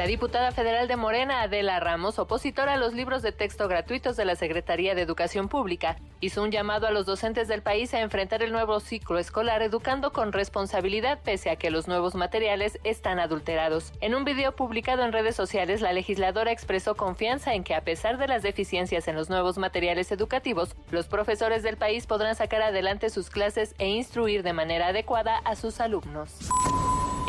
La diputada federal de Morena, Adela Ramos, opositora a los libros de texto gratuitos de la Secretaría de Educación Pública, hizo un llamado a los docentes del país a enfrentar el nuevo ciclo escolar educando con responsabilidad pese a que los nuevos materiales están adulterados. En un video publicado en redes sociales, la legisladora expresó confianza en que a pesar de las deficiencias en los nuevos materiales educativos, los profesores del país podrán sacar adelante sus clases e instruir de manera adecuada a sus alumnos.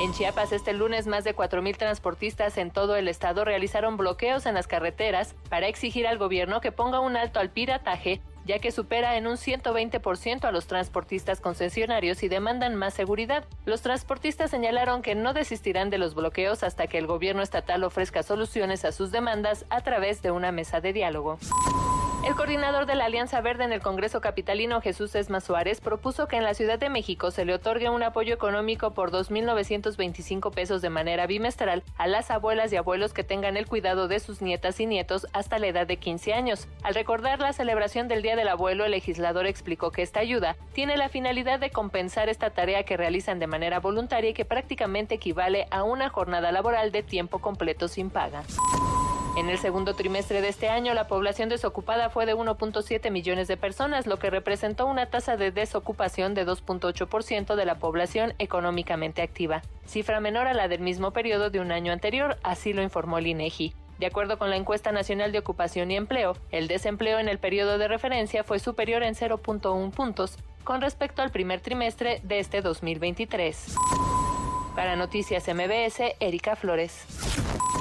En Chiapas este lunes más de 4.000 transportistas en todo el estado realizaron bloqueos en las carreteras para exigir al gobierno que ponga un alto al pirataje ya que supera en un 120% a los transportistas concesionarios y demandan más seguridad. Los transportistas señalaron que no desistirán de los bloqueos hasta que el gobierno estatal ofrezca soluciones a sus demandas a través de una mesa de diálogo. El coordinador de la Alianza Verde en el Congreso Capitalino, Jesús Esma Suárez, propuso que en la Ciudad de México se le otorgue un apoyo económico por 2.925 pesos de manera bimestral a las abuelas y abuelos que tengan el cuidado de sus nietas y nietos hasta la edad de 15 años. Al recordar la celebración del Día del Abuelo, el legislador explicó que esta ayuda tiene la finalidad de compensar esta tarea que realizan de manera voluntaria y que prácticamente equivale a una jornada laboral de tiempo completo sin paga. En el segundo trimestre de este año, la población desocupada fue de 1.7 millones de personas, lo que representó una tasa de desocupación de 2.8% de la población económicamente activa, cifra menor a la del mismo periodo de un año anterior, así lo informó el INEGI. De acuerdo con la encuesta nacional de ocupación y empleo, el desempleo en el periodo de referencia fue superior en 0.1 puntos con respecto al primer trimestre de este 2023. Para Noticias MBS, Erika Flores.